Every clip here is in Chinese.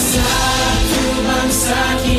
bangsa ku bangsa kita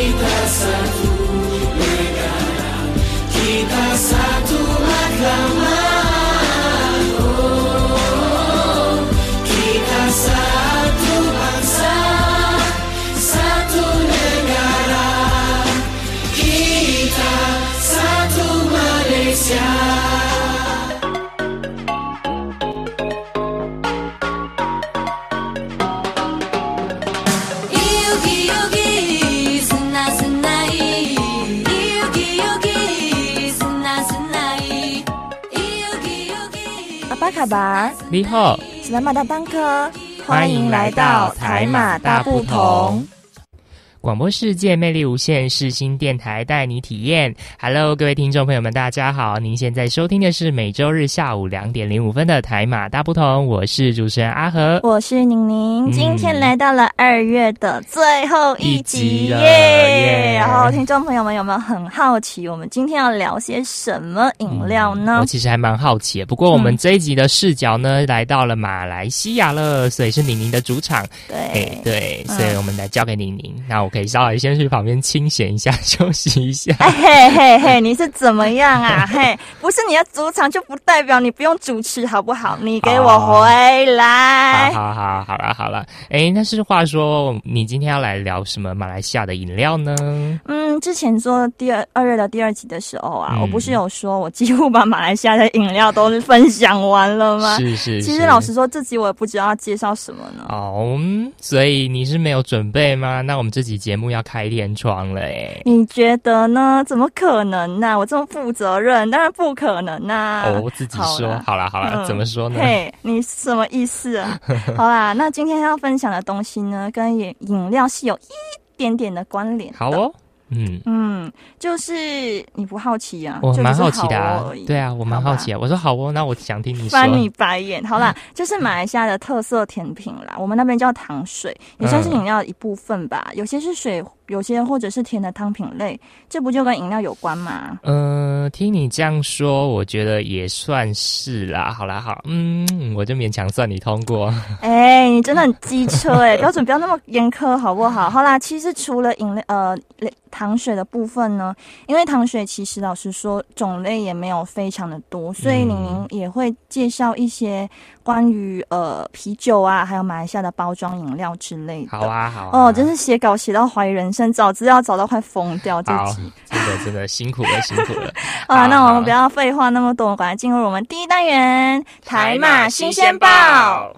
巴，你好，史莱马大当科，欢迎来到台马大不同。广播世界魅力无限，世新电台带你体验。Hello，各位听众朋友们，大家好！您现在收听的是每周日下午两点零五分的台马大不同，我是主持人阿和。我是宁宁，嗯今天来到了二月的最后一集耶！耶然后听众朋友们有没有很好奇，我们今天要聊些什么饮料呢我？其实还蛮好奇的，不过我们这一集的视角呢，来到了马来西亚了，所以是宁宁的主场。哎对，，对，嗯所以我们来交给宁宁。那我可以稍微先去旁边清闲一下，休息一下。哎嘿嘿嘿，你是怎么样啊？嘿，不是你的主场就不代表你不用主持，好不好？你给我回来。好好好，好了好了。哎，那是话说，你今天要来聊什么马来西亚的饮料呢？嗯，之前做第二二月的第二集的时候啊，嗯我不是有说我几乎把马来西亚的饮料都分享完了吗？是是，其实老实说，这集我也不知道要介绍什么呢。哦，嗯所以你是没有准备吗？那我们这集节目要开天窗了哎。你觉得呢？怎么可能呢、我这么负责任，当然不可能呐、哦，自己说好啦好啦，嗯怎么说呢？嘿，你什么意思啊？好啦，那今天要分享的东西呢，跟饮饮料是有一点点的关联。好，哦，嗯。嗯，就是你不好奇啊？我蛮好奇的、啊好哦，对啊，我蛮好奇啊。我说好哦，那我想听你说。翻你白眼。好啦，就是马来西亚的特色甜品啦，我们那边叫糖水，也算是饮料一部分吧。有些是水，有些或者是甜的汤品类，这不就跟饮料有关吗？呃，听你这样说，我觉得也算是啦。好啦，好，嗯，我就勉强算你通过。哎、你真的很机车哎、标准不要那么严苛好不好？好啦，其实除了饮料呃糖水的部分呢，因为糖水其实老实说种类也没有非常的多，所以嗯宁宁也会介绍一些关于呃啤酒啊，还有马来西亚的包装饮料之类的。好啊，好啊。哦，真是写稿写到怀疑人生，找资料找到快疯掉这好集。，真的真的 辛苦了，辛苦了。好 啦，好好那我们不要废话那么多，赶快进入我们第一单元——台马新鲜报。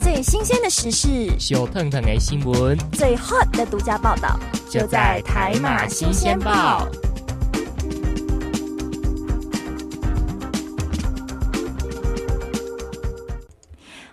最新鲜的时事，小腾腾的新闻最 hot 的独家报道，就在台马新鲜报。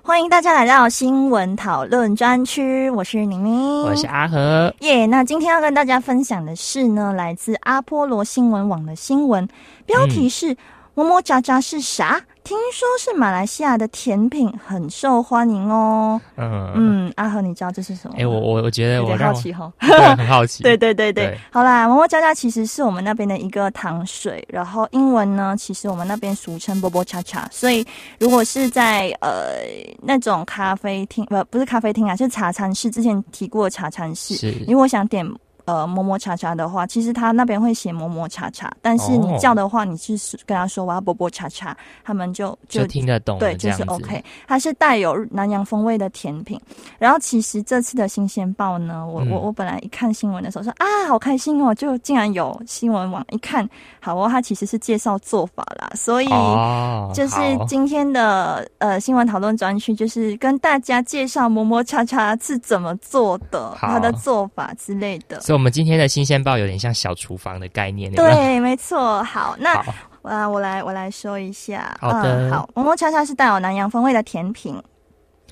欢迎大家来到新闻讨论专区，我是宁宁，我是阿和。耶那今天要跟大家分享的是呢，来自阿波罗新闻网的新闻，标题是“么么喳喳是啥？听说是马来西亚的甜品，很受欢迎哦。”嗯嗯，嗯，阿和，你知道这是什么吗？哎、我我我觉得我让我好奇哈。对很好奇。对对对对，对好啦，么么喳喳其实是我们那边的一个糖水，然后英文呢，其实我们那边俗称波波恰恰，所以如果是在呃那种咖啡厅，呃不是咖啡厅啊，是茶餐室，之前提过的茶餐室，是如果想点。呃，么么茶茶的话，其实他那边会写么么茶茶，但是你哦叫的话，你是跟他说我要波波茶茶，他们就就听得懂，对，就是 OK。它是带有南洋风味的甜品。然后其实这次的新鲜报呢，我、嗯我我本来一看新闻的时候说啊，好开心哦，就竟然有新闻网一看，好哦，它其实是介绍做法啦，所以。哦，就是今天的呃新闻讨论专区，就是跟大家介绍么么叉叉是怎么做的，好它的做法之类的。所以，我们今天的新鲜报有点像小厨房的概念，对，没错。好，那好，啊，我来我来说一下。好的嗯、好，么么叉叉是带有南洋风味的甜品。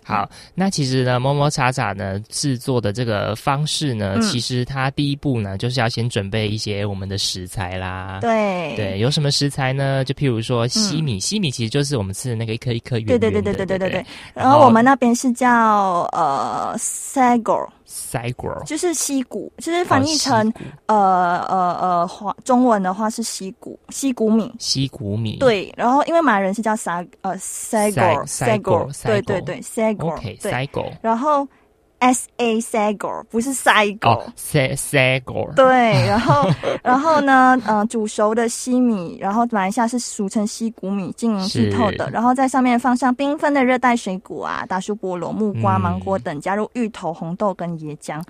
好，那其实呢，摸摸茶茶呢制作的这个方式呢，嗯其实它第一步呢，就是要先准备一些我们的食材啦。对对，有什么食材呢？就譬如说西米，西米其实就是我们吃的那个一颗一颗圆圆的，对对对对对对对对对。然后我们那边是叫呃 sago，塞谷就是西谷，就是翻译哦成、西谷。呃呃呃华中文的话是西谷西谷米。西谷米，对，然后因为马来人是叫沙呃 sago Sago，sago，对 Sago 对对 sago，，OK，对。塞果然后 S A Sagor，不是 Sagor。哦，sa sagor，对，然后，然后呢，呃，煮熟的西米，然后马来西亚是俗称西谷米，晶莹剔透的，然后在上面放上缤纷的热带水果啊，大树菠萝、木瓜、嗯芒果等，加入芋头、红豆跟椰浆。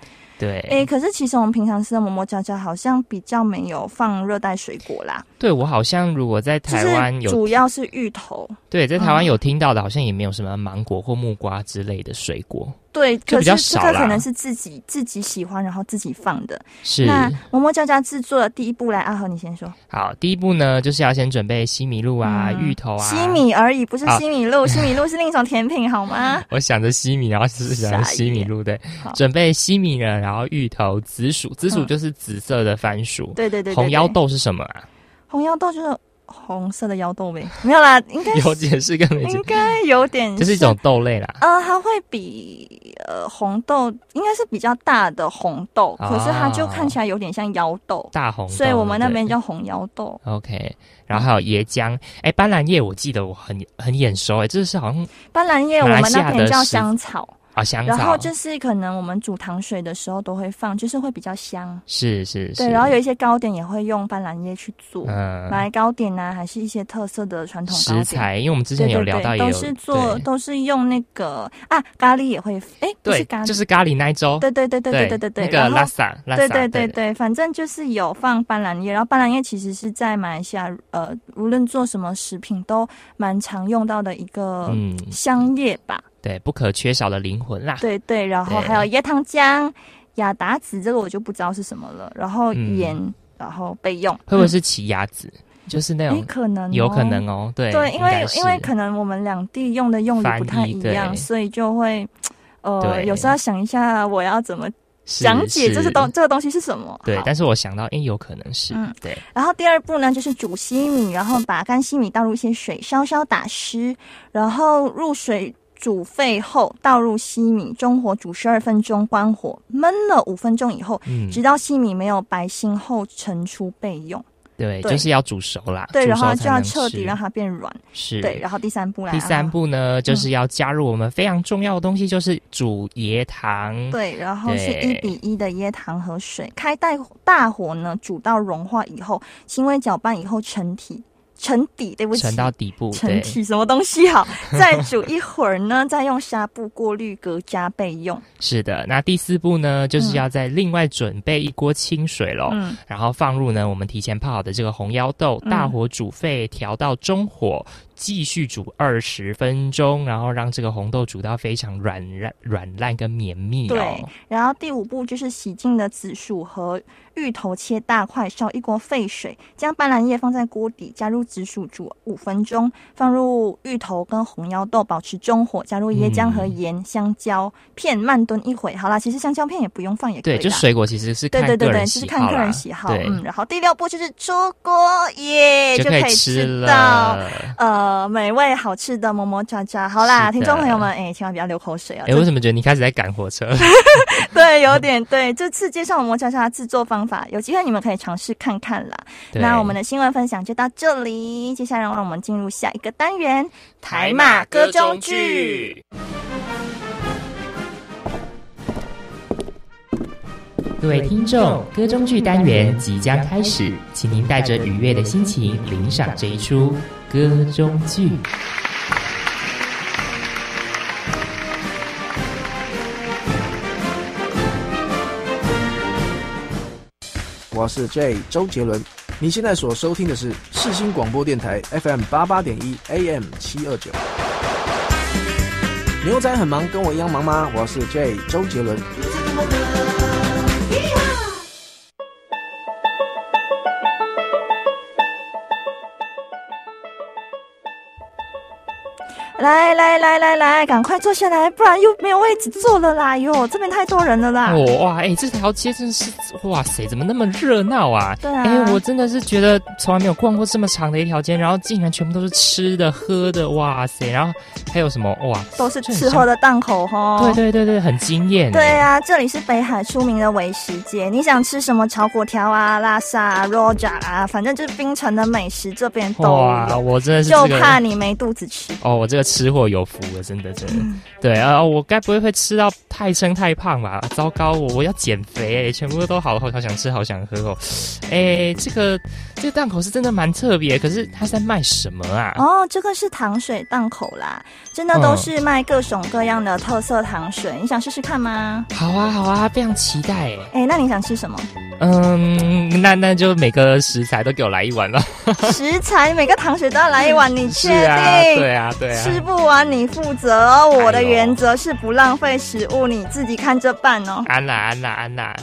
对，诶，可是其实我们平常吃的馍馍夹夹好像比较没有放热带水果啦，对我好像如果在台湾有主要是芋头。对，在台湾嗯有听到的，好像也没有什么芒果或木瓜之类的水果，对，可是这个可能是自己自己喜欢，然后自己放的。是。那馍馍夹夹制作的第一步来，阿和你先说。好，第一步呢，就是要先准备西米露啊、嗯芋头啊。西，米而已，不是啊西米露，西米露是另一种甜品，好吗？我想着西米，然后只是想着西米露，对，准备西米呢，然后芋头、紫薯，紫薯嗯。就是紫色的番薯，对对对对红腰豆是什么啊？红腰豆就是红色的腰豆呗，没有啦，应该 有解释跟没解应，该有点，这是一种豆类啦。呃，它会比呃红豆应该是比较大的红豆，哦。可是它就看起来有点像腰豆，大红豆，所以我们那边叫红腰豆。OK，然后还有椰浆，哎，斑斓叶我记得我很很眼熟，哎，这是好像斑斓叶我们那边叫香草，啊香然后，就是可能我们煮糖水的时候都会放，就是会比较香。是是是，对，然后有一些糕点也会用斑斓叶去做，嗯。马来糕点啊，还是一些特色的传统。食材，因为我们之前有聊到，都是做都是用那个啊咖喱也会，哎，对咖，喱，就是咖喱那一周，对对对对对对对对，那个拉萨，拉对萨对对。对，反正就是有放斑斓叶，然后斑斓叶其实是在马来西亚，呃，无论做什么食品都蛮常用到的一个嗯，香叶吧。对，不可缺少的灵魂啦。对对，然后对还有椰糖浆、雅达子，这个我就不知道是什么了。然后嗯。盐，然后备用，会不会是奇亚籽？就是那种可能哦。有可能哦，对对，因为因为可能我们两地用的用语不太一样，所以就会呃，有时候要想一下我要怎么是讲解这是是。东这个东西是什么。对但是我想到，哎，有可能是嗯。对，然后第二步呢，就是煮西米，然后把干西米倒入一些水，稍稍打湿，然后入水煮沸后倒入西米，中火煮十二分钟，关火焖了五分钟以后，嗯，直到西米没有白心后盛出备用。对，对。就是要煮熟啦，对，煮然后就要彻底让它变软。是。对，然后第三步来，第三啊步呢，就是要加入我们非常重要的东西，就是煮椰糖。对，然后是一比一的椰糖和水，开大大火呢，煮到融化以后，轻微搅拌以后成体成底，对不起，沉到底部，沉底，什么东西好？再煮一会儿呢，再用纱布过滤隔加备用。是的。那第四步呢，就是嗯要再另外准备一锅清水喽，嗯，然后放入呢我们提前泡好的这个红腰豆，嗯大火煮沸，调到中火，继续煮二十分钟，然后让这个红豆煮到非常软烂软烂跟绵密对哦。。然后第五步就是洗净的紫薯和芋头切大块，烧一锅沸水，将斑斓叶放在锅底，加入紫薯煮五分钟，放入芋头跟红腰豆，保持中火，加入椰浆和嗯盐、香蕉片，慢炖一会。好啦，其实香蕉片也不用放也可以对，就水果其实是看对对对对，就是看个人喜好。嗯，然后第六步就是出锅耶，就可以吃到了。呃美味好吃的馍馍渣渣。好啦，听众朋友们，哎、千万不要流口水啊！哎，为什么觉得你开始在赶火车？对，有点对。这次介绍馍馍渣渣的制作方法，有机会你们可以尝试看看啦。那我们的新闻分享就到这里，接下来让我们进入下一个单元——台马歌中剧。。各位听众，歌中剧单元即将开始，请您带着愉悦的心情领赏这一出歌中剧。我是 J 周杰伦。你现在所收听的是世新广播电台 FM 八八点一 AM 七二九。牛仔很忙，跟我一样忙吗？我是 J 周杰伦。来来来来来，赶快坐下来，不然又没有位置坐了啦！哟，这边太多人了啦。哦哇，哎、这条街真是哇塞，怎么那么热闹啊？对啊哎、我真的是觉得从来没有逛过这么长的一条街，然后竟然全部都是吃的喝的，哇塞！然后还有什么哇？都是吃喝的档口哈。对对对对，很惊艳。对啊，这里是北海出名的美食街，你想吃什么炒粿条啊、拉萨啊、roja 啊，反正就是冰城的美食，这边都哇，有。我真的是就这个怕你没肚子吃。哦，我这个吃货有福了，真的真的。对啊，我该不会会吃到太撑太胖吧？糟糕，我我要减肥哎，全部都好好好想吃，好想喝哦。哎，这个这个档口是真的蛮特别，可是他在卖什么啊？哦，这个是糖水档口啦，真的都是卖各种各样的特色糖水，你想试试看吗？好啊好啊，非常期待哎。哎，那你想吃什么？嗯，那那就每个食材都给我来一碗了。食材每个糖水都要来一碗，你确定？对啊，对啊。吃不完你负责哦，我的原则是不浪费食物，你自己看着办哦。安娜，安娜，安娜。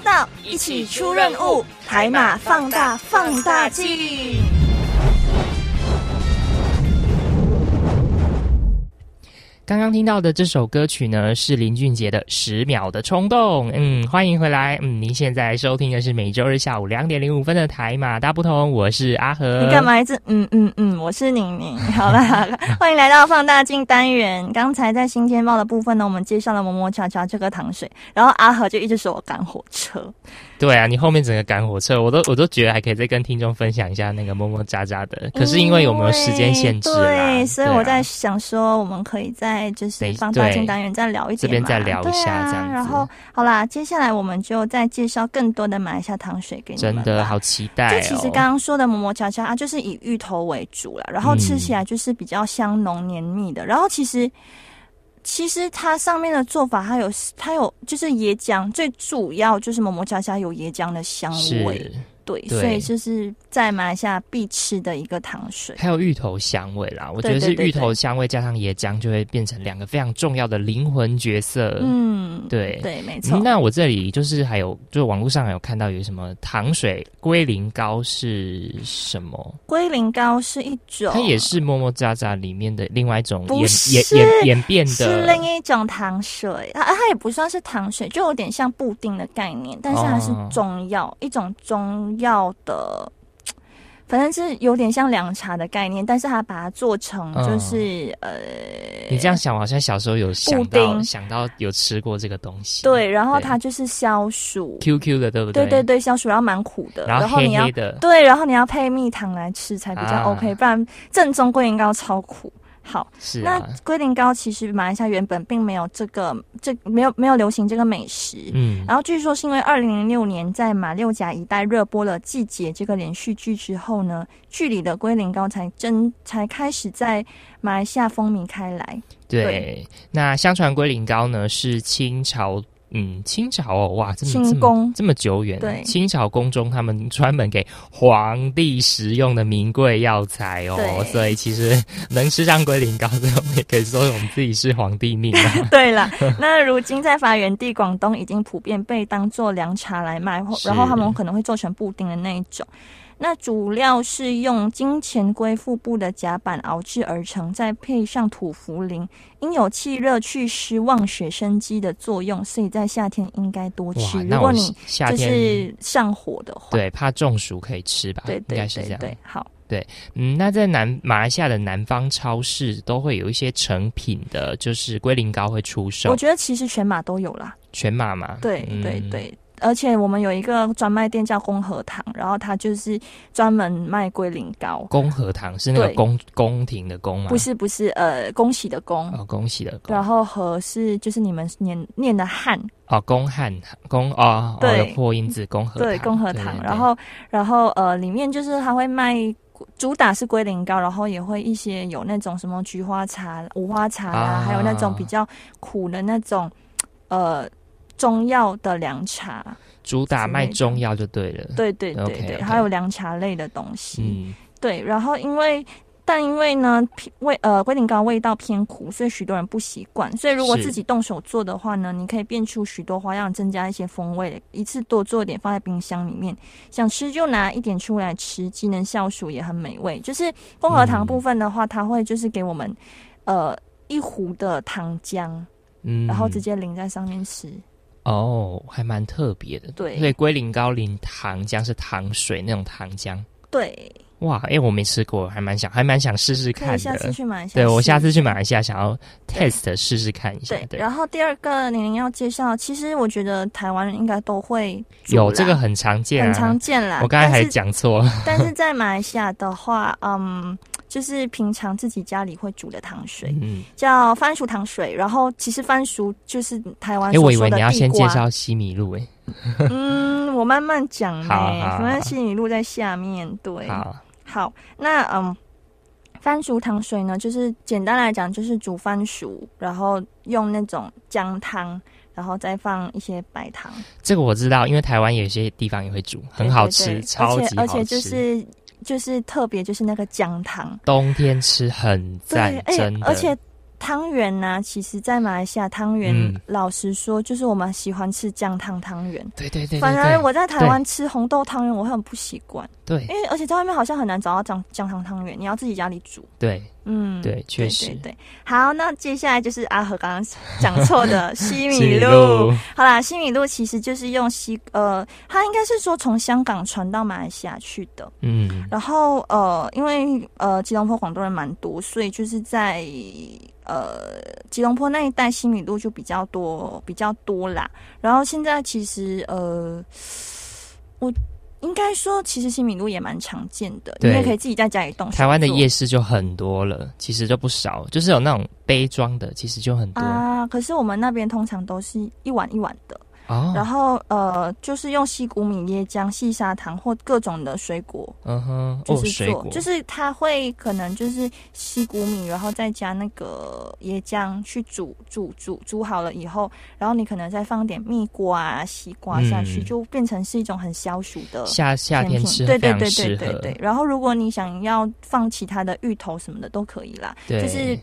到，一起出任务，海马放大放大镜。刚刚听到的这首歌曲呢，是林俊杰的《十秒的冲动》。嗯，欢迎回来。嗯，您现在收听的是每周日下午两点零五分的台马大不同，我是阿和。你干嘛一直嗯嗯嗯？我是宁宁。好啦，好了欢迎来到放大镜单元。刚才在新天报的部分呢，我们介绍了么么恰恰这个糖水，然后阿和就一直说我赶火车。对啊，你后面整个赶火车，我都我都觉得还可以再跟听众分享一下那个么么喳喳的。可是因为有没有时间限制啦，对，所以我在想说，我们可以在就是对放大镜对单元再聊一点嘛，这边再聊一下对啊这样子然后好啦，接下来我们就再介绍更多的马来西亚糖水给你们。真的好期待哦。就其实刚刚说的馍馍恰恰啊，就是以芋头为主啦，然后吃起来就是比较香浓黏密的。然后其实其实它上面的做法，它有它有就是椰浆，最主要就是馍馍恰恰有椰浆的香味，是对，对所以就是在马来西亚必吃的一个糖水。还有芋头香味啦，我觉得是芋头香味加上椰浆，就会变成两个非常重要的灵魂角色。嗯，对对，没错。嗯那我这里就是还有，就是网络上有看到有什么糖水龟苓膏是什么？龟苓膏是一种，它也是么么喳喳里面的另外一种演演演演变是的另一种糖水，它它也不算是糖水，就有点像布丁的概念，但是它是哦中药，一种中药的，反正是有点像凉茶的概念，但是他把它做成就是、呃，你这样想，我好像小时候有想到想到有吃过这个东西。对，然后它就是消暑，QQ 的，对不对？对对对，消暑，然后蛮苦的，然后黑你要的，对，然后你要配蜜糖来吃才比较啊。OK，、不然正宗桂圆糕超苦。好，那是啊，龟苓膏其实马来西亚原本并没有这个这没有没有流行这个美食，嗯，然后据说是因为二零零六年在马六甲一带热播了《季节》这个连续剧之后呢，剧里的龟苓膏才真才开始在马来西亚风靡开来。对对。那相传龟苓膏呢是清朝。嗯，清朝哦，哇，这么这么清宫这么久远，对清朝宫中他们专门给皇帝食用的名贵药材哦，所以其实能吃上龟苓膏，这我们也可以说我们自己是皇帝命啊。对了，那如今在发源地广东已经普遍被当做凉茶来卖，或然后他们可能会做成布丁的那一种。那主料是用金钱龟腹部的甲板熬制而成，再配上土茯苓，因有气热祛湿、旺血生肌的作用，所以在夏天应该多吃。如果你就夏天是上火的话，对怕中暑可以吃吧？对对应该是这样。对对，好，嗯，那在南马来西亚的南方超市都会有一些成品的，就是龟苓膏会出售我，觉得其实全马都有啦。全马嘛。对嗯对对，而且我们有一个专卖店叫公和堂，然后它就是专门卖龟苓膏，公和堂是那个对。宫宫廷的宫吗？不是不是呃恭喜的恭，哦，恭喜的恭然后和是就是你们念念的汉，哦，公汉公哦，哦对。有破音字公和对堂公和堂，然后然后呃里面就是他会卖。主打是龟苓膏，然后也会一些有那种什么菊花茶、五花茶啊，啊。还有那种比较苦的那种呃中药的凉茶。主打卖中药就对了。对对对对还有凉茶类的东西。嗯，对，然后因为但因为呢味呃龟苓膏味道偏苦，所以许多人不习惯。所以如果自己动手做的话呢，你可以变出许多花样，增加一些风味，一次多做一点放在冰箱里面，想吃就拿一点出来吃，既能消暑也很美味。就是薄荷糖嗯部分的话，它会就是给我们呃一壶的糖浆，嗯然后直接淋在上面吃。哦，还蛮特别的。对所以龟苓膏淋糖浆是糖水那种糖浆。对，哇，哎、我没吃过，还蛮想，还蛮想试试看的。以下次去买一下。对我下次去马来。西亚想要对 test 试试看一下。对，然后第二个玲玲要介绍，其实我觉得台湾人应该都会有这个很常见啊，很常见啦。我刚才还讲错了。但是在马来西亚的话，嗯，就是平常自己家里会煮的糖水，嗯，叫番薯糖水。然后其实番薯就是台湾哎、我以为你要先介绍西米露、哎，嗯，我慢慢讲呢，好好反正西米露在下面。对，好，好，那嗯，番薯糖水呢，就是简单来讲，就是煮番薯，然后用那种姜汤，然后再放一些白糖，这个我知道，因为台湾有些地方也会煮，很好吃，超级好吃。而且而且就是就是特别就是那个姜汤，冬天吃很赞对，，哎真的。而且汤圆呢，其实在马来西亚汤圆，嗯老实说，就是我们喜欢吃姜汤汤圆。对对对对反而我在台湾吃红豆汤圆，我会很不习惯，对因为而且在外面好像很难找到姜姜汤汤圆，你要自己家里煮。对嗯，对确实对对。好，那接下来就是阿和刚刚讲错的 西米露。露好啦，西米露其实就是用西呃，它应该是说从香港传到马来西亚去的。嗯然后呃，因为呃吉隆坡广东人蛮多，所以就是在呃吉隆坡那一带西米露就比较多比较多啦。然后现在其实呃，我应该说其实西米露也蛮常见的，你对也可以自己在家里动手。台湾的夜市就很多了，其实就不少，就是有那种杯装的，其实就很多。啊，可是我们那边通常都是一碗一碗的，哦。然后呃，就是用西谷米、椰浆、细砂糖或各种的水果嗯哼，哦，就是做，就是它会可能就是西谷米，然后再加那个椰浆去煮煮煮煮好了以后，然后你可能再放点蜜瓜啊、西瓜下去，嗯。就变成是一种很消暑的夏夏天吃对对对，对对对。然后如果你想要放其他的芋头什么的都可以啦，就是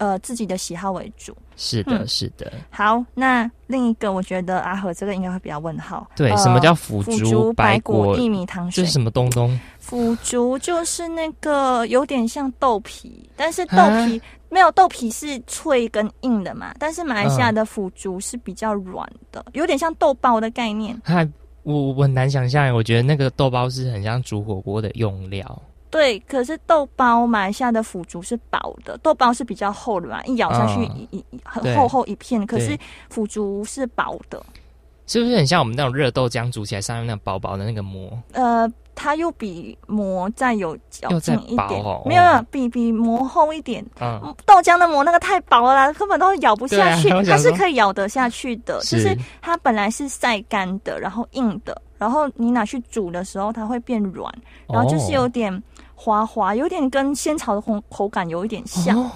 呃自己的喜好为主。是的，嗯是的，好，那另一个我觉得阿和这个应该会比较问号。对，呃什么叫腐腐竹白果薏米糖水这是？什么东东？腐竹就是那个有点像豆皮，但是豆啊皮没有豆皮是脆跟硬的嘛，但是马来西嗯亚的腐竹是比较软的，有点像豆包的概念。嗨我我很难想象，我觉得那个豆包是很像煮火锅的用料。对，可是豆包马来西亚的腐竹是薄的，豆包是比较厚的嘛，一咬下去嗯一一一很厚厚一片，可是腐竹是薄的，是不是很像我们那种热豆浆煮起来上面那薄薄的那个膜？呃，它又比膜再有嚼又再劲一点，薄哦没有没有比比膜厚一点。嗯，豆浆的膜那个太薄了啦，根本都咬不下去。它是可以咬得下去的，是就是它本来是晒干的，然后硬的，然后你拿去煮的时候，它会变软，然后就是有哦点滑滑，有点跟仙草的口口感有一点像。哦，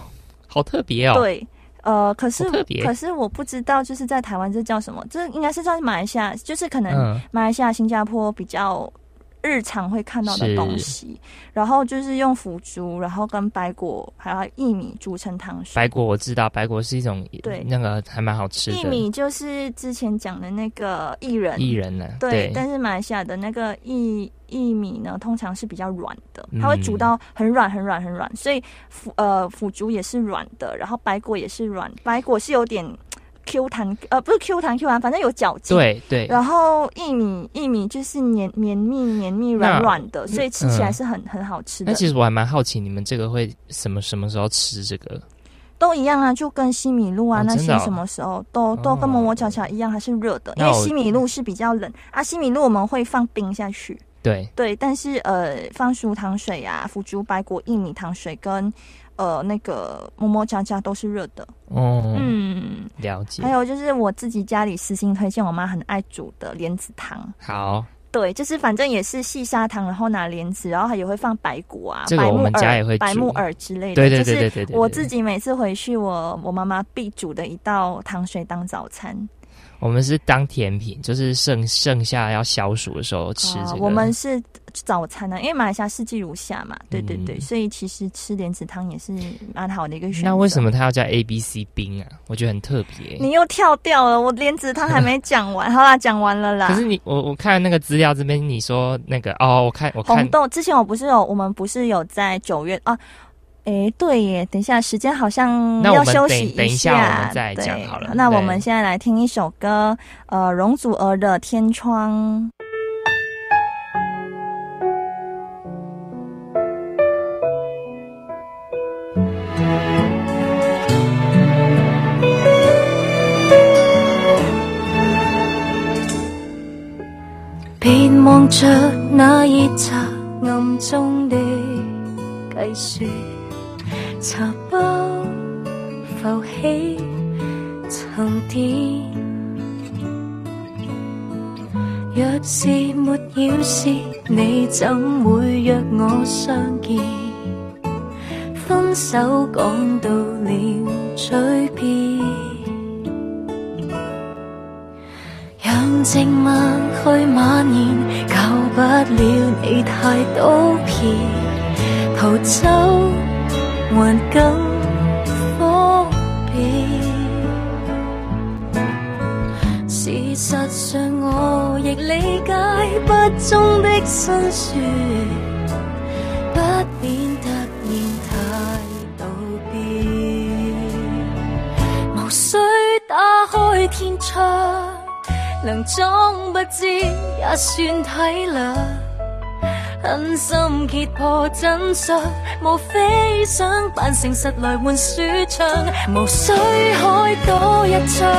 好特别哦。，对，呃，可是可是我不知道，就是在台湾这叫什么？这应该是在马来西亚，就是可能嗯，马来西亚、新加坡比较日常会看到的东西。然后就是用腐竹，然后跟白果还有薏米煮成糖水。白果我知道，白果是一种对那个还蛮好吃的薏米就是之前讲的那个薏仁，薏仁呢。对，但是马来西亚的那个薏薏米呢，通常是比较软的，嗯它会煮到很软、很软、很软，所以腐呃腐竹也是软的，然后白果也是软，白果是有点 Q 弹，呃不是 Q 弹 Q 弹，反正有嚼劲。。对对，然后薏米薏米就是绵绵密绵密软软的，所以吃起来嗯是很、很好吃的。那其实我还蛮好奇，你们这个会什么什么时候吃这个？都一样啊，就跟西米露啊、那些什么时候都都跟哦摩摩巧巧一样，还是热的，因为西米露是比较冷啊，西米露我们会放冰下去。对，对，但是呃，放熟糖水啊、腐竹白果薏米糖水跟呃那个么么喳喳都是热的。哦，嗯，了解还。有就是我自己家里私心推荐，我妈很爱煮的莲子汤。好，对，就是反正也是细砂糖，然后拿莲子，然后还也会放白果啊、白木耳、家也会白木耳之类的。对对对就是对对对，对我自己每次回去，我我妈妈必煮的一道糖水当早餐。我们是当甜品，就是剩剩下要消暑的时候吃这个。啊我们是早餐呢，因为马来西亚四季如夏嘛，对对对，嗯所以其实吃莲子汤也是蛮好的一个选择。那为什么它要叫 A B C 冰啊？我觉得很特别。你又跳掉了？我莲子汤还没讲完，好啦，讲完了啦。可是你我我看那个资料这边，你说那个哦，我看我看红豆之前我不是有，我们不是有在九月啊？诶，对耶，等一下时间好像要休息等等一下，下我们再讲好了那我对们现在来听一首歌，呃，容祖儿的《天窗》。便望着那熱茶暗中的計算，茶包浮起沉澱。若是沒要事，你怎會約我相見？分手講到了嘴邊。讓靜默去蔓延，救不了你太多騙，逃走还更方便事实上我亦理解不忠的心说不免突然太道别。无需打开天窗能装不知也算体谅。狠心揭破真相，无非想扮誠實來換舒畅，无需开多一枪。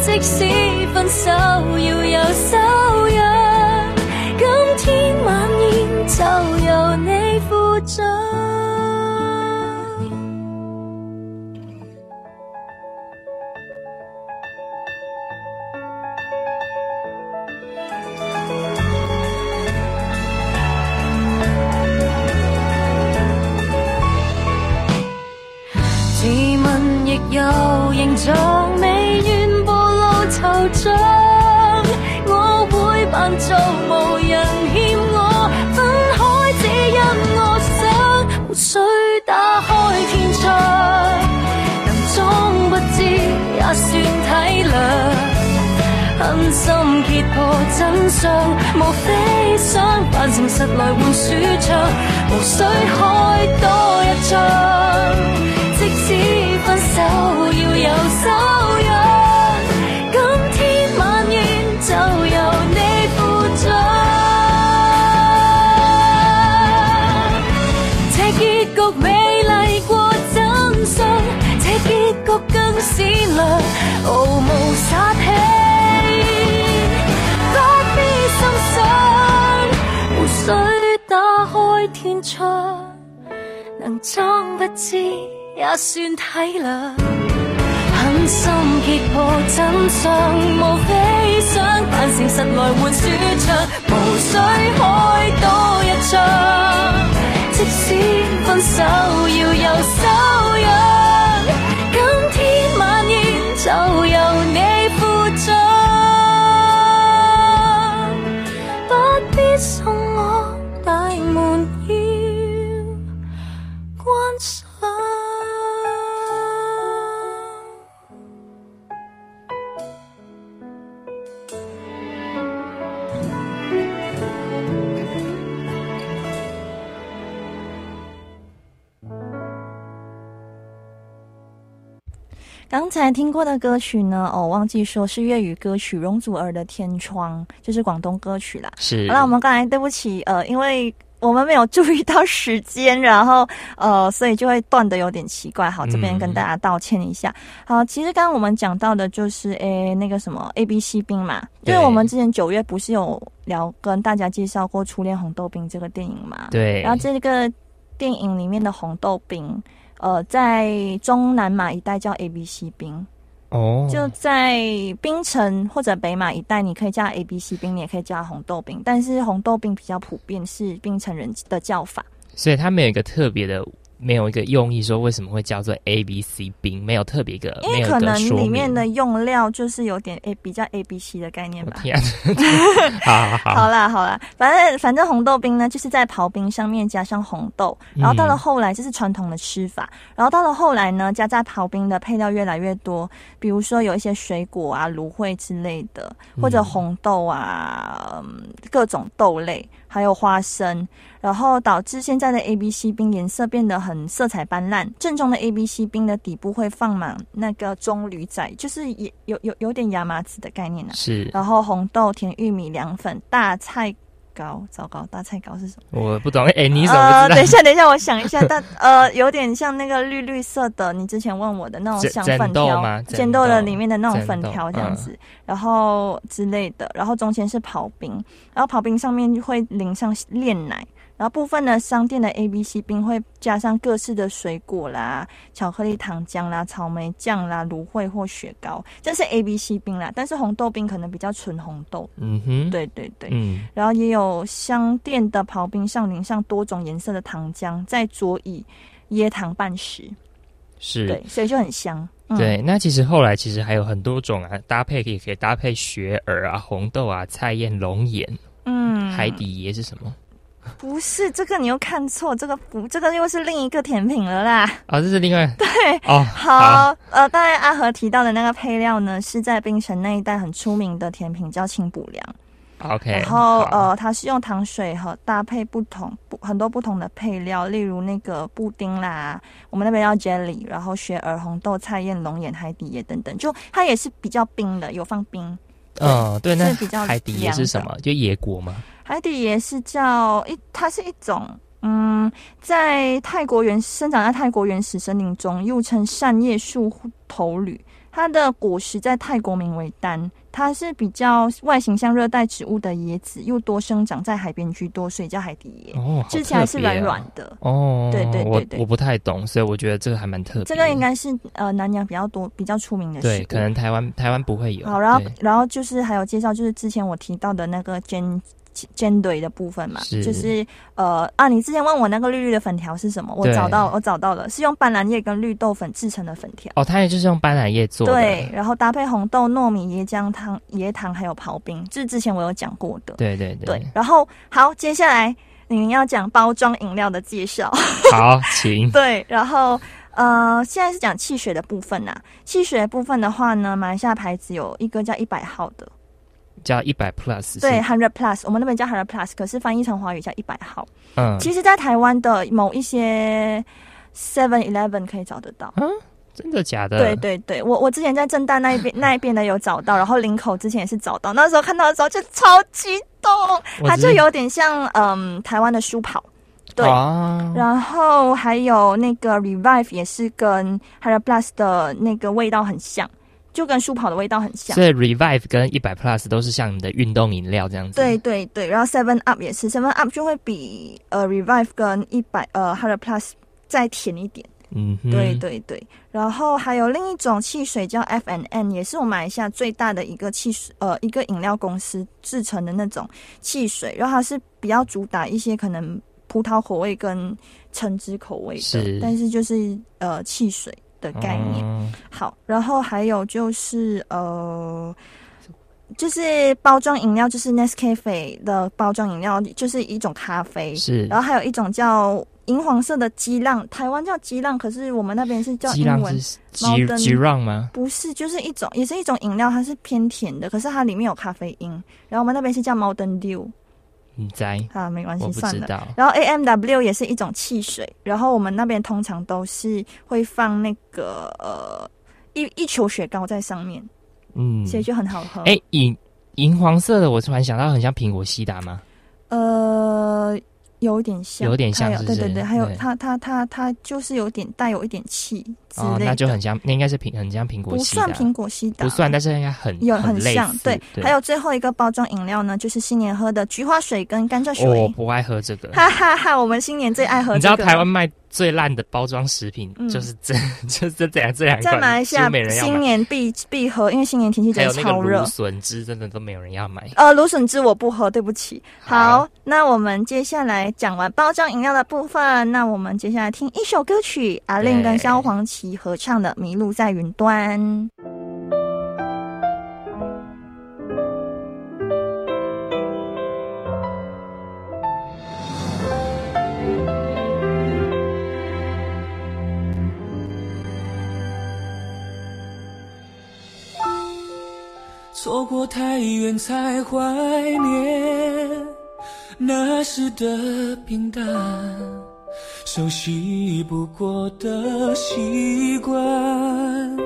即使分手要有修養，今天晚宴就由你負責。有形狀，未願暴露惆怅。我會扮做無人欠我，分開只因我想，無需打開天窗，能装不知也算體諒。狠心揭破真相，無非想扮誠實來換舒暢，無需開多一枪。毫無殺氣。不必心想，無需打開天窗，能裝不知也算體諒。狠心揭破真相，無非想扮誠實來換舒暢，無需開多一枪。即使分手要有修養，今天晚宴就由你负责。不必送我大门刚才听过的歌曲呢，哦，忘记说是粤语歌曲容祖儿的《天窗》，就是广东歌曲啦。是好了，我们刚才对不起，呃，因为我们没有注意到时间，然后呃，所以就会断的有点奇怪。好，这边跟大家道歉一下。好，其实刚刚我们讲到的就是诶那个什么 A B C 冰嘛，因为我们之前九月不是有聊跟大家介绍过《初恋红豆冰》这个电影嘛？对，然后这个电影里面的红豆冰，呃，在中南马一带叫 A B C 冰。哦，就在冰城或者北马一带，你可以叫 A B C 冰，你也可以叫红豆冰，但是红豆冰比较普遍是冰城人的叫法。所以他们有一个特别的，没有一个用意说为什么会叫做 A B C 冰，没有特别一个，因为可能里面的用料就是有点 A 比较 A B C 的概念吧。好好好，好啦好啦，反正反正红豆冰呢，就是在刨冰上面加上红豆，然后到了后来这是传统的吃法，然后到了后来呢，加在刨冰的配料越来越多，比如说有一些水果啊、芦荟之类的，或者红豆啊、嗯各种豆类，还有花生，然后导致现在的 A B C 冰颜色变得很色彩斑斓。正宗的 A B C 冰的底部会放满那个棕榈仔，就是也有有有点亚麻籽的概念啊。是然后红豆、甜玉米、凉粉、大菜糕，糟糕，大菜糕是什么？我不懂，哎、你怎么知道？等一下，等一下，我想一下，但呃，有点像那个绿绿色的，你之前问我的那种煎像粉条吗，煎豆的里面的那种粉条这样嗯子，然后之类的，然后中间是刨冰，然后刨冰上面会淋上炼奶。然后部分呢商店的 A、B、C 冰会加上各式的水果啦、巧克力糖浆啦、草莓酱啦、芦荟或雪糕，这是 A、B、C 冰啦。但是红豆冰可能比较纯红豆，嗯哼，，对对对。嗯，然后也有商店的刨冰上淋上多种颜色的糖浆，再佐以椰糖半食，是，对，所以就很香。嗯、对，那其实后来其实还有很多种啊，搭配也可以搭配雪耳啊、红豆啊、菜燕、龙眼、嗯，海底椰是什么？不是这个，你又看错，这个不，这个又是另一个甜品了啦。啊，这是另外 对，哦，好，呃，当然阿和提到的那个配料呢，是在冰城那一带很出名的甜品，叫清补凉。，OK，然后呃，它是用糖水和搭配不同不很多不同的配料，例如那个布丁啦，我们那边叫 jelly，然后雪耳、红豆、菜燕、龙眼、海底椰等等，就它也是比较冰的，有放冰。嗯，对，那是比较海底椰是什么？就野果吗？海底椰是叫一，它是一种嗯，在泰国原生长在泰国原始森林中，又称扇叶树头铝。它的果实在泰国名为丹，它是比较外形像热带植物的椰子，又多生长在海边居多，所以叫海底椰。哦，好吃起来是软软的。哦，对对对我对我不太懂，所以我觉得这个还蛮特别。这个应该是呃南洋比较多、比较出名的对，可能台湾台湾不会有。好，然后然后就是还有介绍，就是之前我提到的那个煎煎堆的部分嘛，是就是呃啊，你之前问我那个绿绿的粉条是什么，我找到我找到了，是用斑斓叶跟绿豆粉制成的粉条。哦，它也就是用斑斓叶做的。对，然后搭配红豆、糯米、椰浆汤、椰糖还有刨冰，这是之前我有讲过的。对对对，然后好，接下来你们要讲包装饮料的介绍。好，请。对，然后呃，现在是讲汽水的部分呐、汽水的部分的话呢，马来西亚牌子有一个叫一百号的，叫一百 plus。对，，hundred plus，我们那边叫 hundred plus，可是翻译成华语叫一百号。嗯，其实，在台湾的某一些 Seven Eleven 可以找得到。嗯真的假的？对对对，我我之前在正大那一边 那一边的有找到，然后林口之前也是找到，那时候看到的时候就超激动，它就有点像嗯台湾的书跑。对，啊，然后还有那个 Revive 也是跟 Hara Plus 的那个味道很像，就跟舒跑的味道很像。所以 revive 跟一百 plus 都是像你的运动饮料这样子。对对对，然后 Seven Up 也是，Seven Up 就会比呃 Revive 跟一百呃 Hara Plus 再甜一点。嗯哼，对对对，然后还有另一种汽水叫 F N N，也是我们马来西亚最大的一个汽水呃一个饮料公司制成的那种汽水，然后它是比较主打一些可能葡萄口味跟橙汁口味的，是但是就是呃汽水的概念。哦好，然后还有就是呃。就是包装饮料，就是 Nescafe 的包装饮料，就是一种咖啡。是然后还有一种叫银黄色的激浪，台湾叫激浪，可是我们那边是叫英文，猫灯鸡浪吗？不是，就是一种，也是一种饮料，它是偏甜的，可是它里面有咖啡因。然后我们那边是叫猫灯 dew，你在？啊，没关系，算了。然后 A M W 也是一种汽水，然后我们那边通常都是会放那个呃一一球雪糕在上面，嗯，所以就很好喝。哎，银银黄色的，我突然想到很像苹果西达吗？呃，有点像，有点像是是对对对，还有它它它它就是有点带有一点气之哦，类的，那就很像，那应该是苹很像苹果不西达，算苹果西达，不算，但是应该很有很像对。还有最后一个包装饮料呢，就是新年喝的菊花水跟甘蔗水。我不爱喝这个。哈哈哈，我们新年最爱喝、这个。你知道台湾卖最烂的包装食品嗯就是这，就是这样这两在，马来西亚新。年必必喝，因为新年天气真的超热芦。笋汁，真的都没有人要买。呃，芦笋汁我不喝，对不起。好，好那我们接下来讲完包装饮料的部分，那我们接下来听一首歌曲，阿令跟萧煌奇合唱的《迷路在云端》。错过太远才怀念那时的平淡，熟悉不过的习惯，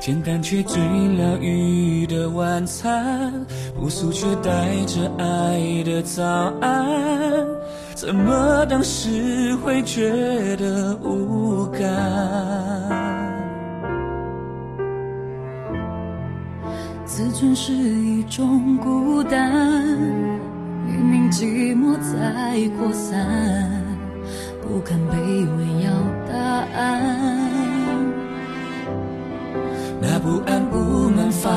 简单却最疗愈的晚餐，朴素却带着爱的早安，怎么当时会觉得无感？自尊是一种孤单，明明寂寞在扩散，不堪卑微要答案。那不安不满发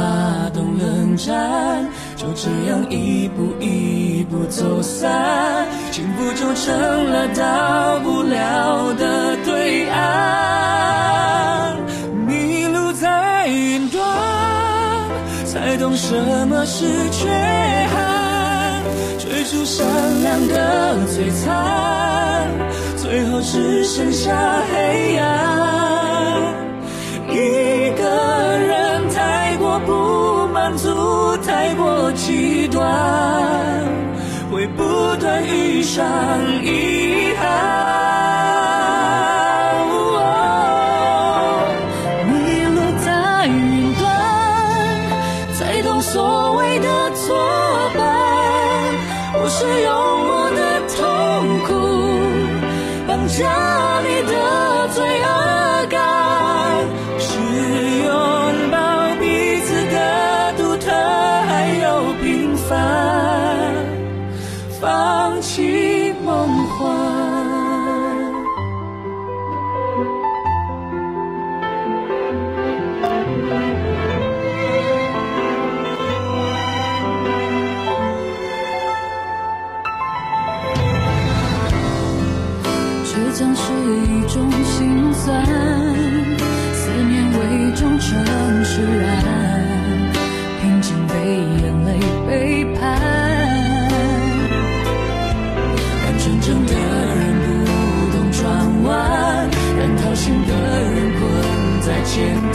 动冷战，就这样一步一步走散，幸福就成了到不了的对岸。懂什么是缺憾，追逐善良的璀璨，最后只剩下黑暗。一个人太过不满足，太过极端，会不断遇上遗憾。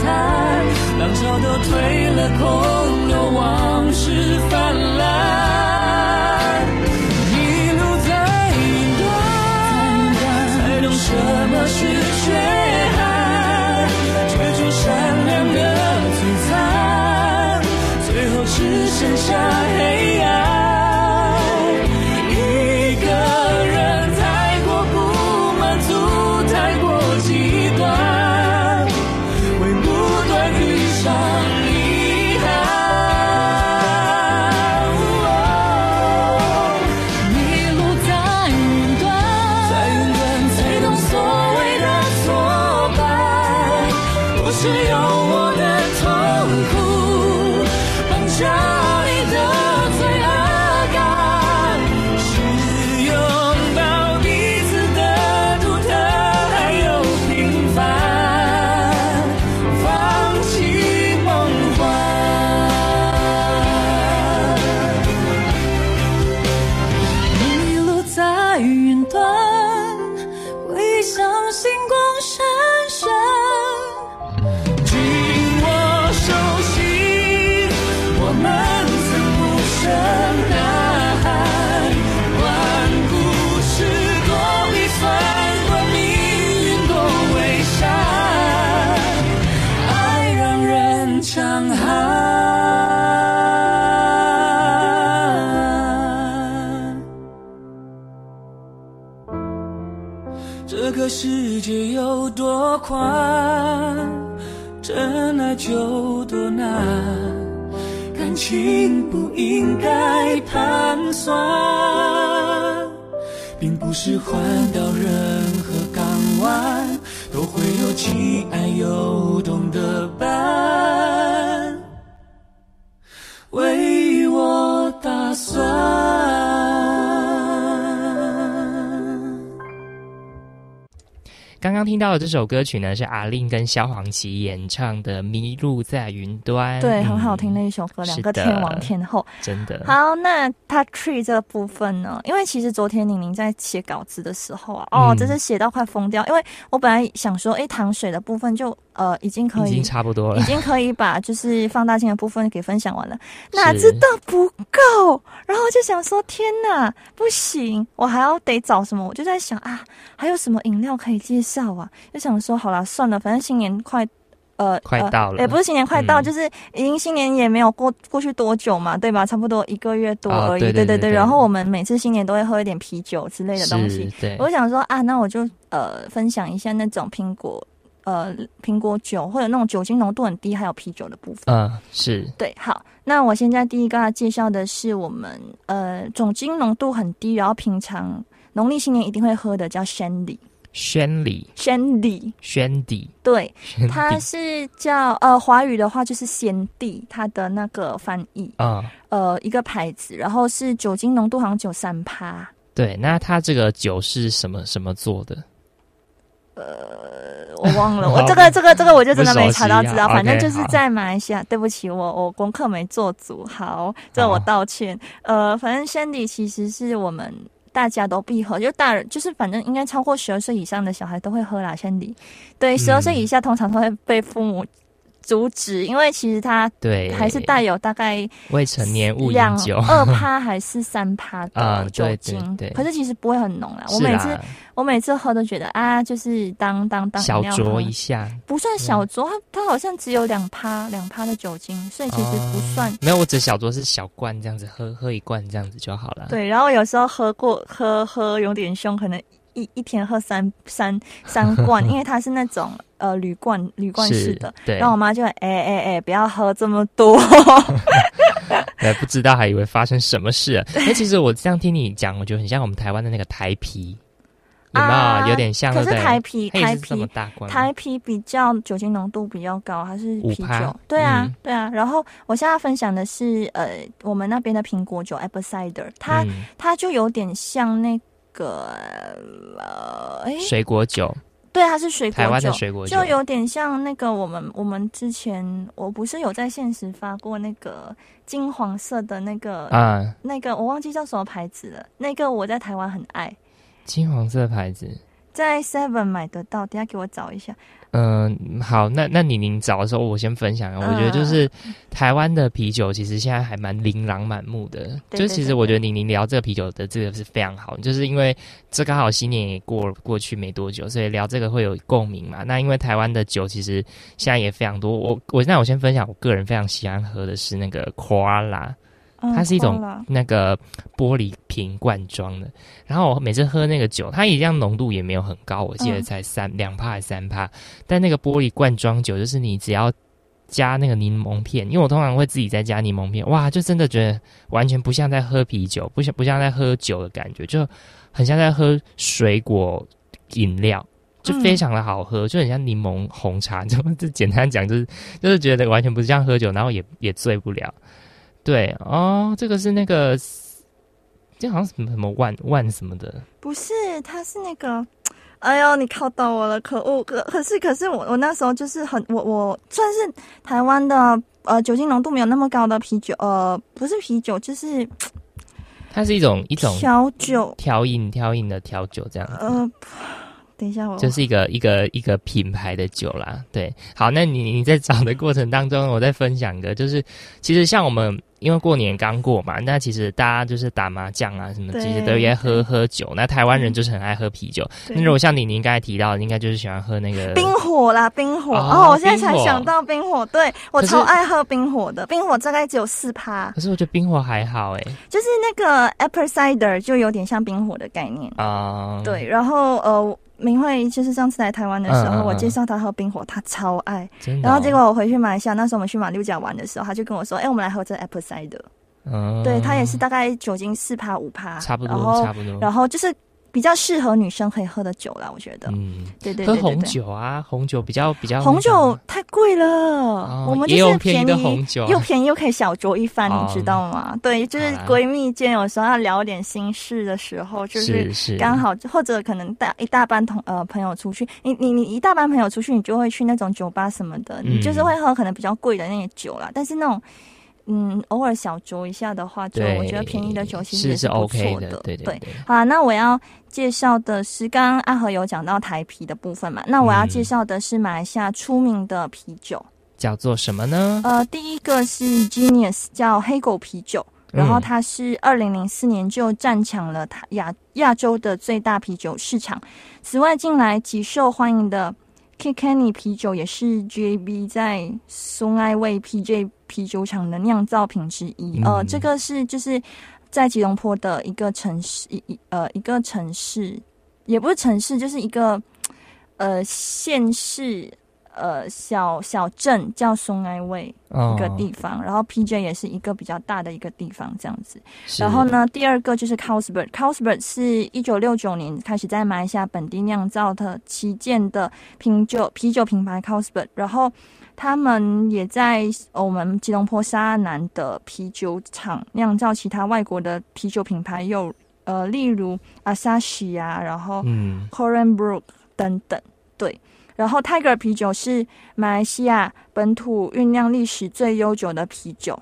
浪潮都退了，空留往事泛滥。有多宽，真爱就多难。感情不应该盘算，并不是换到任何港湾都会有既爱又懂的刚刚听到的这首歌曲呢，是阿令跟萧煌奇演唱的《迷路在云端》，对，嗯很好听的一首歌，两个天王天后。真的。好，那他 tree 这个部分呢？因为其实昨天宁宁在写稿子的时候啊，哦，嗯真是写到快疯掉。因为我本来想说，哎，糖水的部分就呃已经可以已经差不多了已，经可以把就是放大镜的部分给分享完了，哪知道不够，然后就想说天哪，不行，我还要得找什么？我就在想啊，还有什么饮料可以介绍啊？就想说好了，算了，反正新年快。呃，呃快到了也不是新年快到，嗯就是已经新年也没有过过去多久嘛，对吧？差不多一个月多哦而已。对对对对然后我们每次新年都会喝一点啤酒之类的东西是，，对，我想说啊，那我就呃分享一下那种苹果呃苹果酒或者那种酒精浓度很低，还有啤酒的部分。嗯，是对，好，那我现在第一个要介绍的是我们呃酒精浓度很低，然后平常农历新年一定会喝的叫山里宣礼、山里，宣底、对，宣它是叫呃华语的话就是先帝，它的那个翻译啊、呃一个牌子，然后是酒精浓度好像九三趴。对，那它这个酒是什么什么做的？呃我忘了，我这个这个这个我就真的没查到资料，不熟悉反正就是在马来西亚。对不起，我我功课没做足，好，这我道歉。呃，反正 Shandy 其实是我们。大家都必喝，就大人就是反正应该超过十二岁以上的小孩都会喝啦，Shandy。对，十二岁以下通常都会被父母阻止，因为其实它对，还是带有大概未成年物饮两酒。二趴还是三趴啊的酒对对精，对可是其实不会很浓啦。我每次，我每次喝都觉得啊，就是当当当小酌一下，不算小酌，它它好像只有两趴两趴的酒精，所以其实不算。哦没有，我只小酌是小罐这样子喝，喝一罐这样子就好了。对，然后有时候喝过喝喝有点凶，可能一一天喝三三三罐，因为它是那种呃铝罐铝罐式的。对然后我妈就会哎哎哎，不要喝这么多。对，不知道还以为发生什么事了。哎，其实我这样听你讲，我觉得很像我们台湾的那个台啤，有没有？啊有点像，可是台啤台啤台啤比较酒精浓度比较高，还是啤酒？对啊，嗯对啊。然后我现在要分享的是，呃，我们那边的苹果酒 apple cider，它、嗯它就有点像那个，呃，哎，水果酒，对，它是水果酒，台湾的水果酒。就有点像那个我们我们之前我不是有在现实发过那个金黄色的那个、啊，那个我忘记叫什么牌子了，那个我在台湾很爱，金黄色牌子。在 Seven 买得到，等下给我找一下。嗯，好，那那你您找的时候，我先分享。我觉得嗯就是台湾的啤酒，其实现在还蛮琳琅满目的。就其实我觉得你您聊这个啤酒的这个是非常好，就是因为这刚好新年也过过去没多久，所以聊这个会有共鸣嘛。那因为台湾的酒其实现在也非常多，我我那我先分享我个人非常喜欢喝的是那个 Koala。嗯它是一种那个玻璃瓶罐装的，然后我每次喝那个酒，它一样浓度也没有很高，我记得嗯才三两帕还三帕，但那个玻璃罐装酒，就是你只要加那个柠檬片，因为我通常会自己再加柠檬片，哇，就真的觉得完全不像在喝啤酒，不像不像在喝酒的感觉，就很像在喝水果饮料。就非常的好喝，就很像柠檬红茶，就就简单讲，就是就是觉得完全不像喝酒，然后也也醉不了。对哦，这个是那个，这好像什么什么万万什么的，不是，它是那个。哎呦，你考到我了，可恶！可可是可是我我那时候就是很我我算是台湾的呃酒精浓度没有那么高的啤酒，呃不是啤酒就是它是一种一种调酒，调饮调饮的调酒这样子。呃，等一下我就是一个一个一个品牌的酒啦，对，好，那你你在找的过程当中，我再分享一个，就是其实像我们因为过年刚过嘛，那其实大家就是打麻将啊什么，其实都也喝喝酒。那台湾人就是很爱喝啤酒，那如果像你你应该提到的，应该就是喜欢喝那个冰火啦，冰火哦哦我现在才想到冰火，对我超爱喝冰火的，冰火大概只有四趴，可是我觉得冰火还好哎、就是那个 apple cider 就有点像冰火的概念。啊、对，然后呃，明慧就是上次来台湾的时候，嗯嗯嗯我介绍他喝冰火，他超爱。哦、然后结果我回去马来西亚，那时候我们去马六甲玩的时候，他就跟我说：“哎、我们来喝这 apple cider。嗯。对，它也是大概酒精四趴五趴，差不多然后差不多，然后就是比较适合女生可以喝的酒啦，我觉得。嗯，对对对喝红酒啊，红酒比较比较红酒太贵了，我们就是有便宜的红酒啊。又便宜又可以小酌一番，哦。你知道吗？对，就是闺蜜间有时候要聊点心事的时候，就是刚好或者可能大一大班同呃朋友出去，你你你一大班朋友出去，你就会去那种酒吧什么的，嗯你就是会喝可能比较贵的那些酒啦，但是那种。嗯，偶尔小酌一下的话，就我觉得便宜的酒其实是是也不 OK 错的，对对对。好啦，那我要介绍的是，刚刚阿和有讲到台啤的部分嘛，那我要嗯介绍的是马来西亚出名的啤酒。叫做什么呢？呃，第一个是 Genius，叫黑狗啤酒，然后嗯它是二零零四年就占抢了它亚亚洲的最大啤酒市场。此外，近来极受欢迎的 Kilkenny 啤酒也是 JB 在松爱味 PJ 啤酒厂的酿造品之一。呃，嗯这个是就是在吉隆坡的一个城市，一一呃一个城市，也不是城市，就是一个呃县市。呃，小小镇叫松爱味，哦一个地方，然后 PJ 也是一个比较大的一个地方，这样子。然后呢，第二个就是 Carlsberg，Carlsberg 是一九六九年开始在马来西亚本地酿造的旗舰的啤酒啤酒品牌 Carlsberg，然后他们也在我们吉隆坡沙南的啤酒厂酿造其他外国的啤酒品牌，有呃，例如 Asahi 啊，然后嗯 c o r e n Brook 等等，对。然后 Tiger 啤酒是马来西亚本土酝酿历史最悠久的啤酒。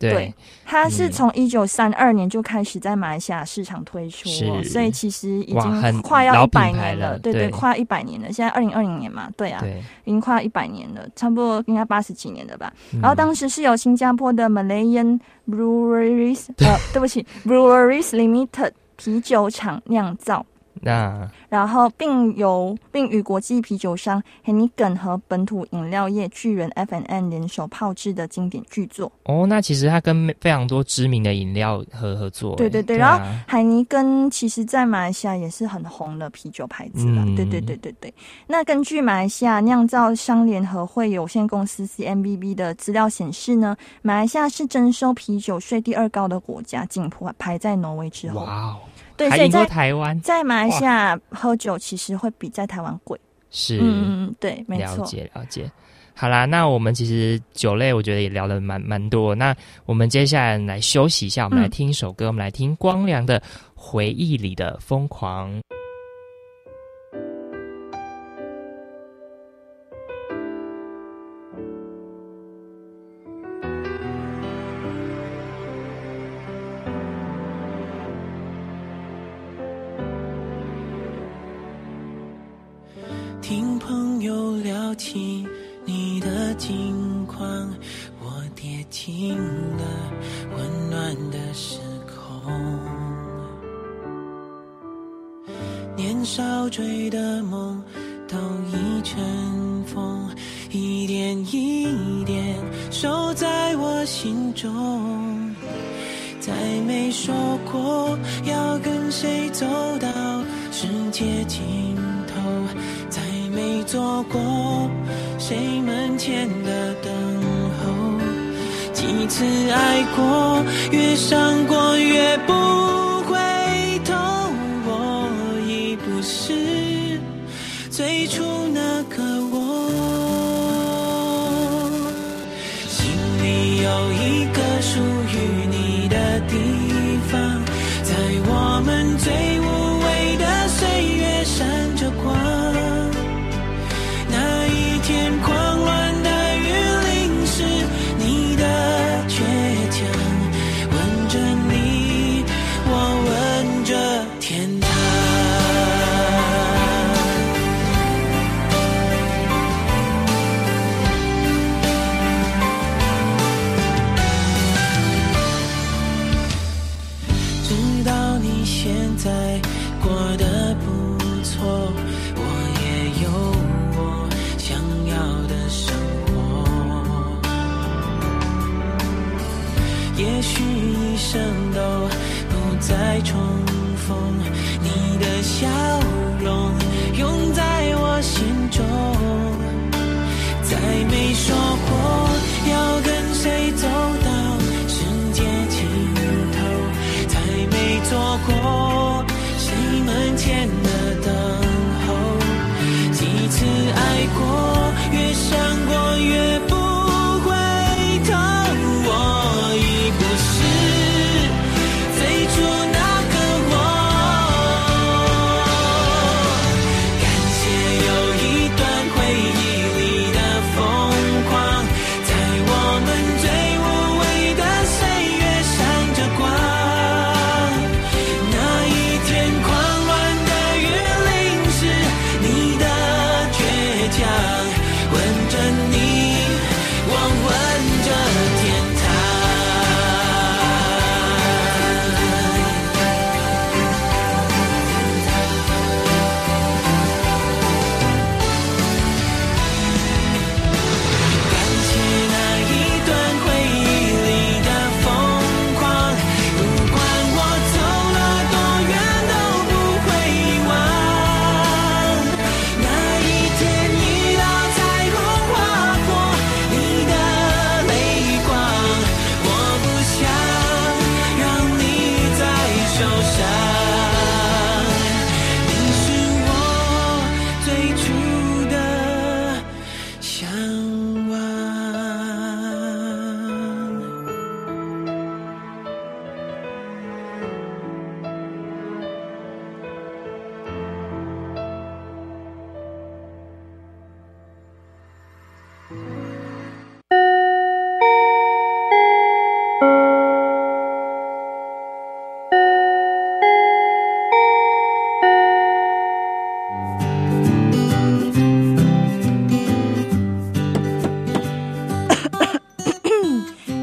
对，它是从一九三二年就开始在马来西亚市场推出，所以其实已经快要一百年了。对对，快要一百年了。现在二零二零年嘛，对啊，已经快要一百年了，差不多应该八十几年了吧。然后当时是由新加坡的 Malayan Breweries，呃，对不起，Breweries Limited 啤酒厂酿造。那然后，并由并与国际啤酒商 Heineken 和本土饮料业巨人 F&N 联手炮制的经典巨作。哦，那其实它跟非常多知名的饮料合合作。对对对，然后海尼根其实在马来西亚也是很红的啤酒牌子了。对对对对对。那根据马来西亚酿造商联合会有限公司 CMBB 的资料显示呢，马来西亚是征收啤酒税第二高的国家，仅排在挪威之后。哇哦！对，所以在台湾，在马来西亚喝酒其实会比在台湾贵。是，嗯，对，没错。了解，了解。好啦，那我们其实酒类，我觉得也聊了蛮蛮多。那我们接下来来休息一下，我们来听一首歌，我们来听光良的《回忆里的疯狂》。守在我心中。再没说过要跟谁走到世界尽头。再没做过谁门前的等候，几次爱过，越伤过越不回头。我已不是最初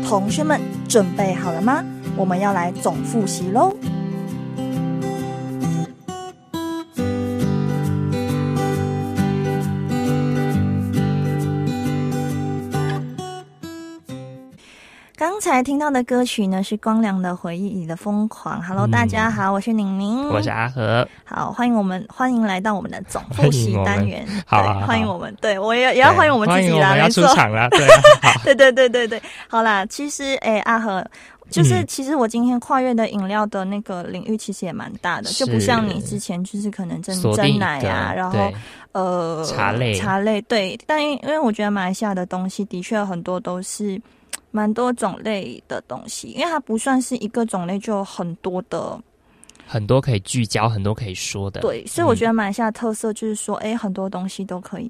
同学们准备好了吗？我们要来总复习喽。才听到的歌曲呢，是光良的《回忆里的疯狂》。Hello，、嗯。大家好，我是宁宁，我是阿和，好，欢迎我们，欢迎来到我们的总复习单元。对好好好。欢迎我们，对我也也要欢迎我们自己啦，要没错。出场啦，对啊，对对对对对，好啦，其实诶，阿和。就是，嗯。其实我今天跨越的饮料的那个领域其实也蛮大的，就不像你之前就是可能真真奶啊，然后呃茶类。茶类对，但因因为我觉得马来西亚的东西的确很多都是蛮多种类的东西，因为它不算是一个种类就有很多的很多可以聚焦，很多可以说的，对，所以我觉得得马来西亚特色就是说，哎、很多东西都可以。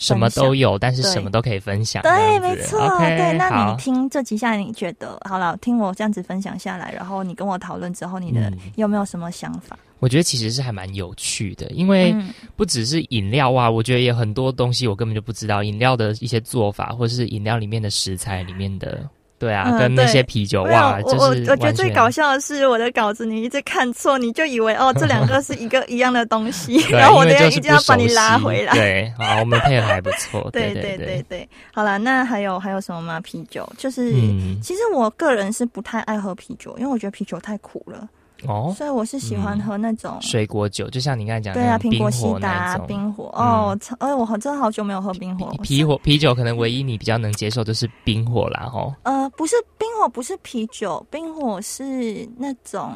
什么都有，但是什么都可以分享，对，没错对，那你听这几下，你觉得好。了？听我这样子分享下来，然后你跟我讨论之后，你的嗯。有没有什么想法？我觉得其实是还蛮有趣的，因为嗯。不只是饮料啊，我觉得也很多东西我根本就不知道，饮料的一些做法，或是饮料里面的食材里面的，对啊，嗯跟那些啤酒哇，我我就是我觉得最搞笑的是我的稿子你一直看错，你就以为哦这两个是一个 一样的东西，然后我等一下一定要把你拉回来。对，好，我们配合还不错，对对对对对，好了，那还有还有什么吗？啤酒就是。嗯，其实我个人是不太爱喝啤酒，因为我觉得啤酒太苦了，哦，所以我是喜欢嗯。喝那种水果酒，就像你刚才讲的对啊，苹果西达。冰火。嗯。哦，超哎，我好真的好久没有喝冰火。啤火啤酒可能唯一你比较能接受就是冰火啦，吼，呃，不是冰火，不是啤酒，冰火是那种，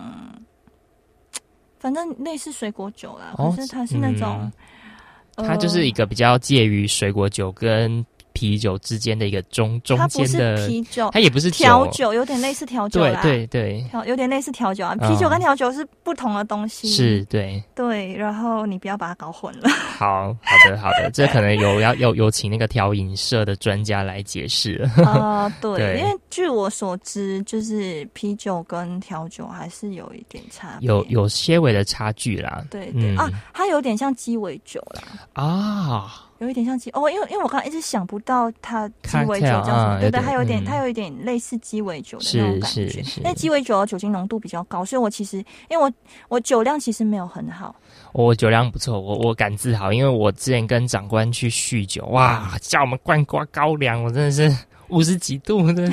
反正类似水果酒啦，哦可是它是那种，呃它就是一个比较介于水果酒跟啤酒之间的一个中中它不是间的，啤酒，它也不是调酒，有点类似调酒对啦，对对，调有点类似调酒啊，嗯啤酒跟调酒是不同的东西，是，对，对，然后你不要把它搞混了。好好的好的，这可能有要有有请那个调饮社的专家来解释了。呃，对，对。因为据我所知，就是啤酒跟调酒还是有一点差，有有些微的差距啦。对对、嗯。啊，它有点像鸡尾酒啦。啊，有一点像鸡哦，因为因为我刚刚一直想不到它鸡尾酒叫什么，对对，它有一点、嗯。它有一点类似鸡尾酒的那种感觉。是，是但鸡尾酒的酒精浓度比较高，所以我其实因为我我酒量其实没有很好，我酒量不错，我我敢自豪，因为我之前跟长官去酗酒，哇，叫我们灌瓜高粱，我真的是五十几度，真的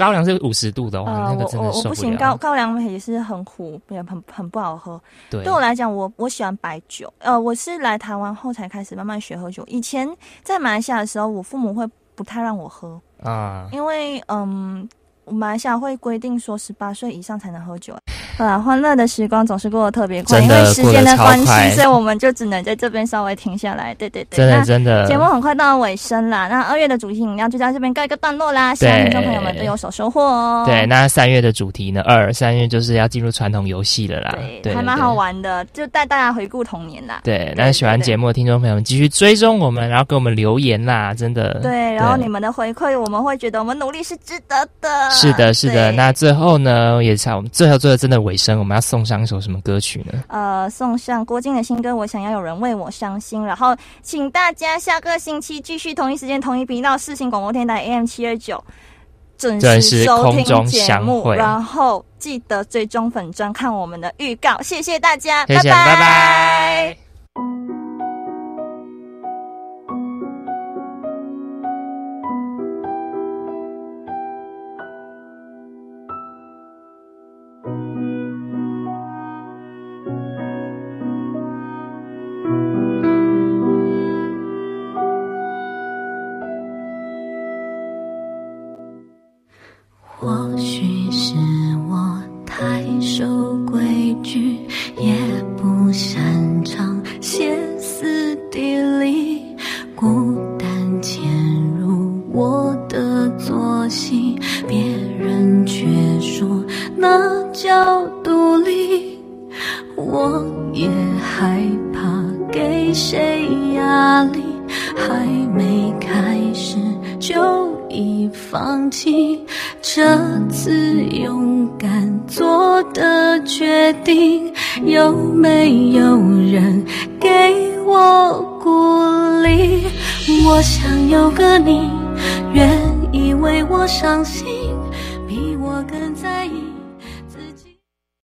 高粱是五十度的，话，那个真的我我不行。高高粱也是很苦，也很很不好喝。对对我来讲，我我喜欢白酒。呃，我是来台湾后才开始慢慢学喝酒。以前在马来西亚的时候，我父母会不太让我喝，啊，因为嗯，马来西亚会规定说十八岁以上才能喝酒。好啦，欢乐的时光总是过得特别快，因为时间的关系，所以我们就只能在这边稍微停下来。对对对，真的那真的节目很快到尾声啦，那二月的主题饮料就在这边告一个段落啦，希望对听众朋友们都有所收获哦。对，那三月的主题呢？二三月就是要进入传统游戏了啦，对，对，还蛮好。玩的，就带大家回顾童年啦。对，那喜欢节目的听众朋友们，继续追踪我们，然后给我们留言啦，真的。对，然后你们的回馈，我们会觉得我们努力是值得的。是的，是的。那最后呢，也是我们最后最后真的尾声，我们要送上一首什么歌曲呢？呃，送上郭靖的新歌《我想要有人为我伤心》，然后请大家下个星期继续同一时间同一频道四星广播电台 AM 七二九准准时时收听空中节目，相会。然后记得追踪粉专看我们的预告，谢谢大家，谢谢，拜。拜拜有没有人给我鼓励？我想有个你，愿意为我伤心，比我更在意。